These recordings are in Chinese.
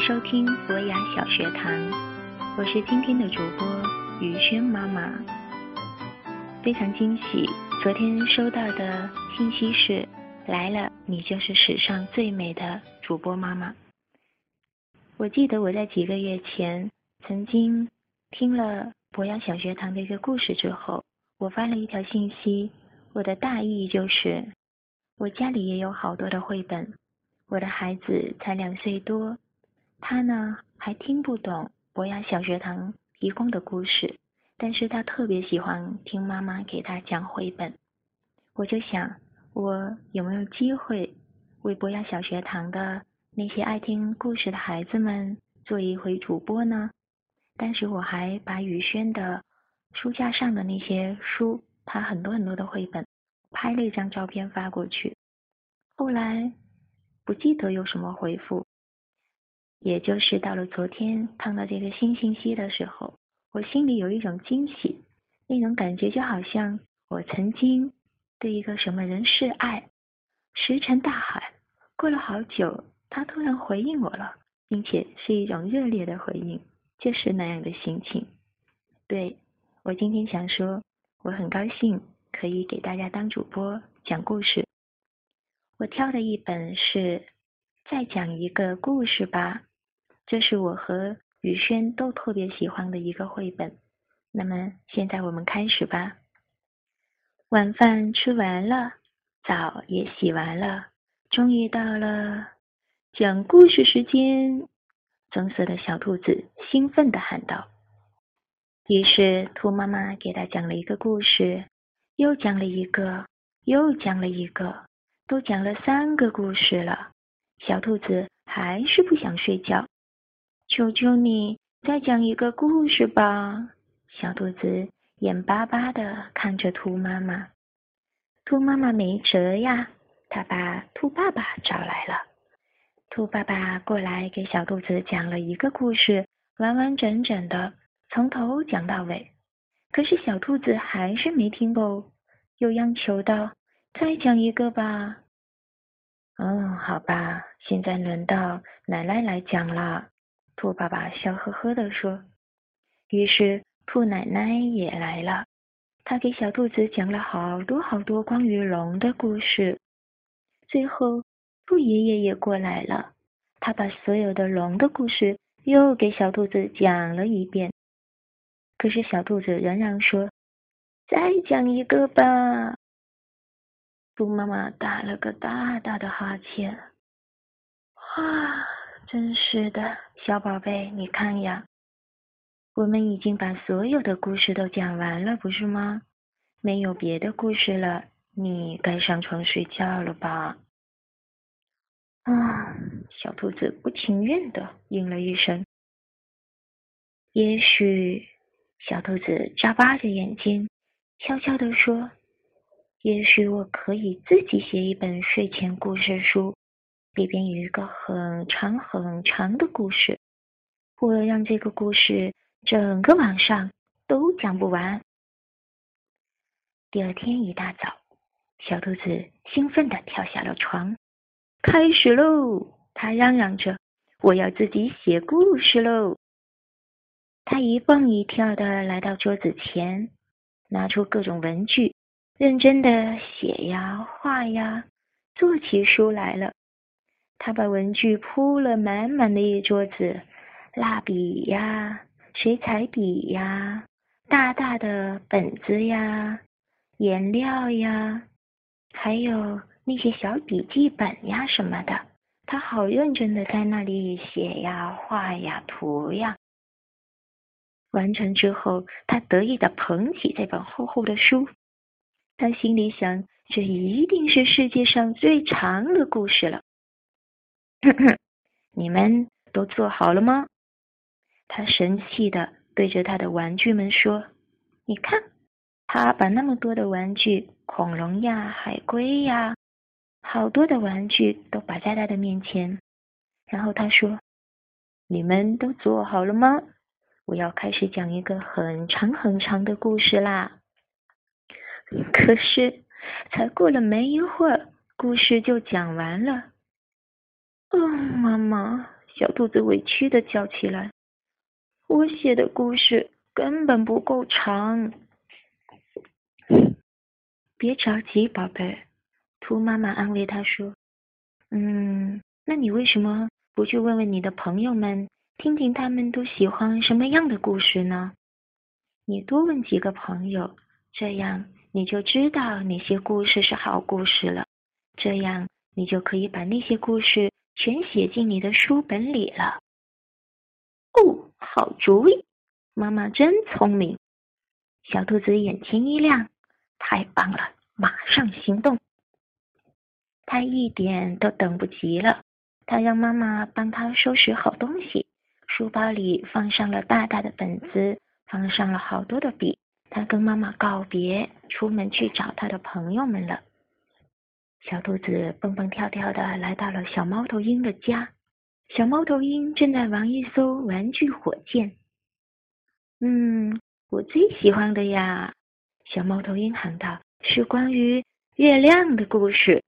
收听博雅小学堂，我是今天的主播于轩妈妈。非常惊喜，昨天收到的信息是来了，你就是史上最美的主播妈妈。我记得我在几个月前曾经听了博雅小学堂的一个故事之后，我发了一条信息，我的大意就是我家里也有好多的绘本，我的孩子才两岁多。他呢还听不懂博雅小学堂提供的故事，但是他特别喜欢听妈妈给他讲绘本。我就想，我有没有机会为博雅小学堂的那些爱听故事的孩子们做一回主播呢？但是我还把宇轩的书架上的那些书，他很多很多的绘本，拍了一张照片发过去。后来不记得有什么回复。也就是到了昨天看到这个新信息的时候，我心里有一种惊喜，那种感觉就好像我曾经对一个什么人示爱，石沉大海。过了好久，他突然回应我了，并且是一种热烈的回应，就是那样的心情。对我今天想说，我很高兴可以给大家当主播讲故事。我挑的一本是。再讲一个故事吧，这是我和宇轩都特别喜欢的一个绘本。那么现在我们开始吧。晚饭吃完了，澡也洗完了，终于到了讲故事时间。棕色的小兔子兴奋地喊道。于是兔妈妈给他讲了一个故事，又讲了一个，又讲了一个，都讲了三个故事了。小兔子还是不想睡觉，求求你再讲一个故事吧！小兔子眼巴巴的看着兔妈妈，兔妈妈没辙呀，它把兔爸爸找来了。兔爸爸过来给小兔子讲了一个故事，完完整整的从头讲到尾。可是小兔子还是没听够，又央求道：“再讲一个吧。”哦，好吧，现在轮到奶奶来讲了。兔爸爸笑呵呵地说。于是兔奶奶也来了，她给小兔子讲了好多好多关于龙的故事。最后，兔爷爷也过来了，他把所有的龙的故事又给小兔子讲了一遍。可是小兔子仍然说：“再讲一个吧。”兔妈妈打了个大大的哈欠，哇，真是的，小宝贝，你看呀，我们已经把所有的故事都讲完了，不是吗？没有别的故事了，你该上床睡觉了吧？啊，小兔子不情愿的应了一声。也许，小兔子眨巴着眼睛，悄悄地说。也许我可以自己写一本睡前故事书，里边有一个很长很长的故事。我让这个故事整个晚上都讲不完。第二天一大早，小兔子兴奋地跳下了床，开始喽！它嚷嚷着：“我要自己写故事喽！”它一蹦一跳地来到桌子前，拿出各种文具。认真的写呀，画呀，做起书来了。他把文具铺了满满的一桌子，蜡笔呀，水彩笔呀，大大的本子呀，颜料呀，还有那些小笔记本呀什么的。他好认真的在那里写呀，画呀，涂呀。完成之后，他得意的捧起这本厚厚的书。他心里想：“这一定是世界上最长的故事了。” 你们都做好了吗？他神气的对着他的玩具们说：“你看，他把那么多的玩具，恐龙呀、海龟呀，好多的玩具都摆在他的面前。然后他说：‘你们都做好了吗？我要开始讲一个很长很长的故事啦。’”可是，才过了没一会儿，故事就讲完了。哦，妈妈，小兔子委屈的叫起来：“我写的故事根本不够长。”别着急，宝贝。兔妈妈安慰他说：“嗯，那你为什么不去问问你的朋友们，听听他们都喜欢什么样的故事呢？你多问几个朋友，这样你就知道哪些故事是好故事了。这样你就可以把那些故事全写进你的书本里了。”哦，好主意！妈妈真聪明。小兔子眼前一亮。太棒了，马上行动！他一点都等不及了。他让妈妈帮他收拾好东西，书包里放上了大大的本子，放上了好多的笔。他跟妈妈告别，出门去找他的朋友们了。小兔子蹦蹦跳跳的来到了小猫头鹰的家。小猫头鹰正在玩一艘玩具火箭。嗯，我最喜欢的呀。小猫头鹰喊道：“是关于月亮的故事。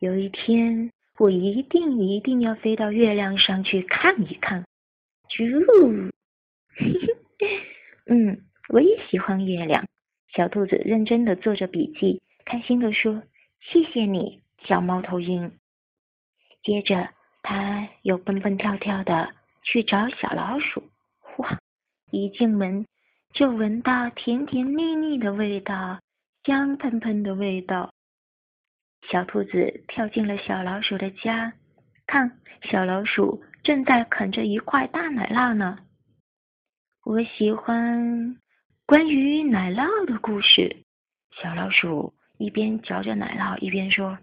有一天，我一定一定要飞到月亮上去看一看。”啾，嗯，我也喜欢月亮。小兔子认真的做着笔记，开心的说：“谢谢你，小猫头鹰。”接着，他又蹦蹦跳跳的去找小老鼠。哇，一进门。就闻到甜甜蜜蜜的味道，香喷喷的味道。小兔子跳进了小老鼠的家，看，小老鼠正在啃着一块大奶酪呢。我喜欢关于奶酪的故事。小老鼠一边嚼着奶酪，一边说：“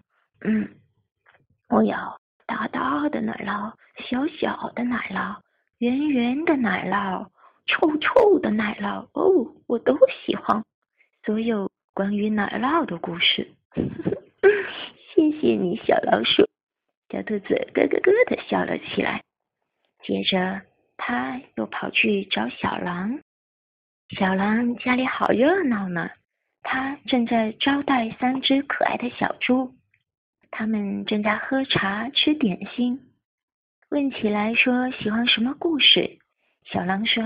嗯，我要大大的奶酪，小小的奶酪，圆圆的奶酪。”臭臭的奶酪哦，我都喜欢所有关于奶酪的故事。谢谢你，小老鼠。小兔子咯咯咯的笑了起来。接着，他又跑去找小狼。小狼家里好热闹呢，他正在招待三只可爱的小猪。他们正在喝茶、吃点心。问起来说喜欢什么故事，小狼说。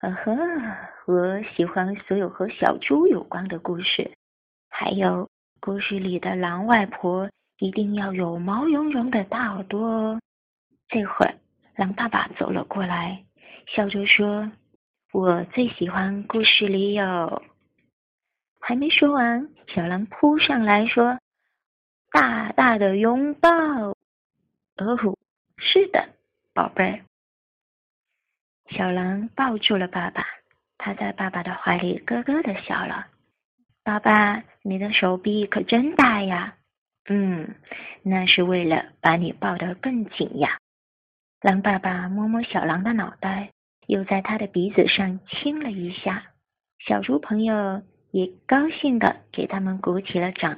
呃呵，我喜欢所有和小猪有关的故事，还有故事里的狼外婆一定要有毛茸茸的大耳朵哦。这会儿，狼爸爸走了过来，笑着说：“我最喜欢故事里有……”还没说完，小狼扑上来说：“大大的拥抱。”哦，是的，宝贝儿。小狼抱住了爸爸，他在爸爸的怀里咯咯的笑了。爸爸，你的手臂可真大呀！嗯，那是为了把你抱得更紧呀。狼爸爸摸摸小狼的脑袋，又在他的鼻子上亲了一下。小猪朋友也高兴的给他们鼓起了掌。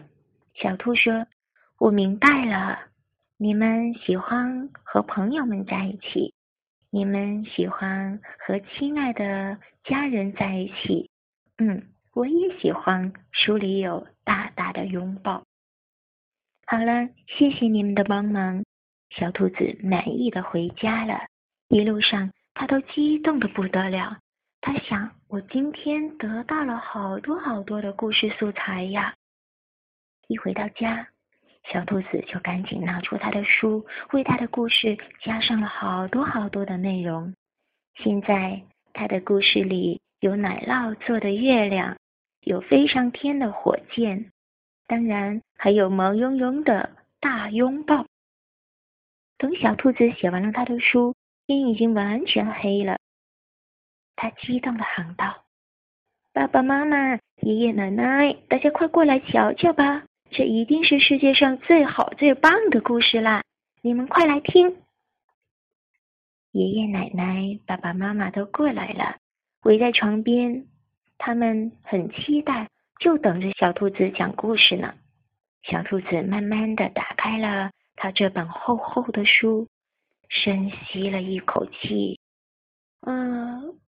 小兔说：“我明白了，你们喜欢和朋友们在一起。”你们喜欢和亲爱的家人在一起，嗯，我也喜欢。书里有大大的拥抱。好了，谢谢你们的帮忙。小兔子满意的回家了。一路上，它都激动的不得了。他想，我今天得到了好多好多的故事素材呀。一回到家。小兔子就赶紧拿出他的书，为他的故事加上了好多好多的内容。现在他的故事里有奶酪做的月亮，有飞上天的火箭，当然还有毛茸茸的大拥抱。等小兔子写完了他的书，天已经完全黑了。他激动的喊道：“爸爸妈妈、爷爷奶奶，大家快过来瞧瞧吧！”这一定是世界上最好最棒的故事啦！你们快来听。爷爷奶奶、爸爸妈妈都过来了，围在床边，他们很期待，就等着小兔子讲故事呢。小兔子慢慢的打开了他这本厚厚的书，深吸了一口气，嗯，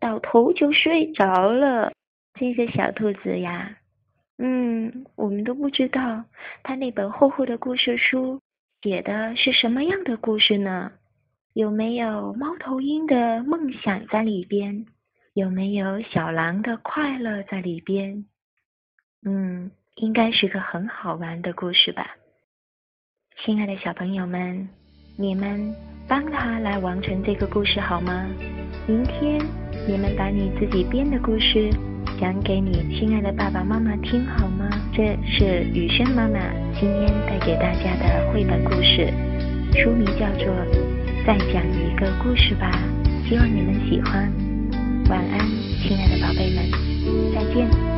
倒头就睡着了。这个小兔子呀。嗯，我们都不知道它那本厚厚的故事书写的是什么样的故事呢？有没有猫头鹰的梦想在里边？有没有小狼的快乐在里边？嗯，应该是个很好玩的故事吧。亲爱的小朋友们，你们帮他来完成这个故事好吗？明天你们把你自己编的故事讲给你亲爱的爸爸妈妈听好吗？这是雨轩妈妈今天带给大家的绘本故事，书名叫做《再讲一个故事吧》，希望你们喜欢。晚安，亲爱的宝贝们，再见。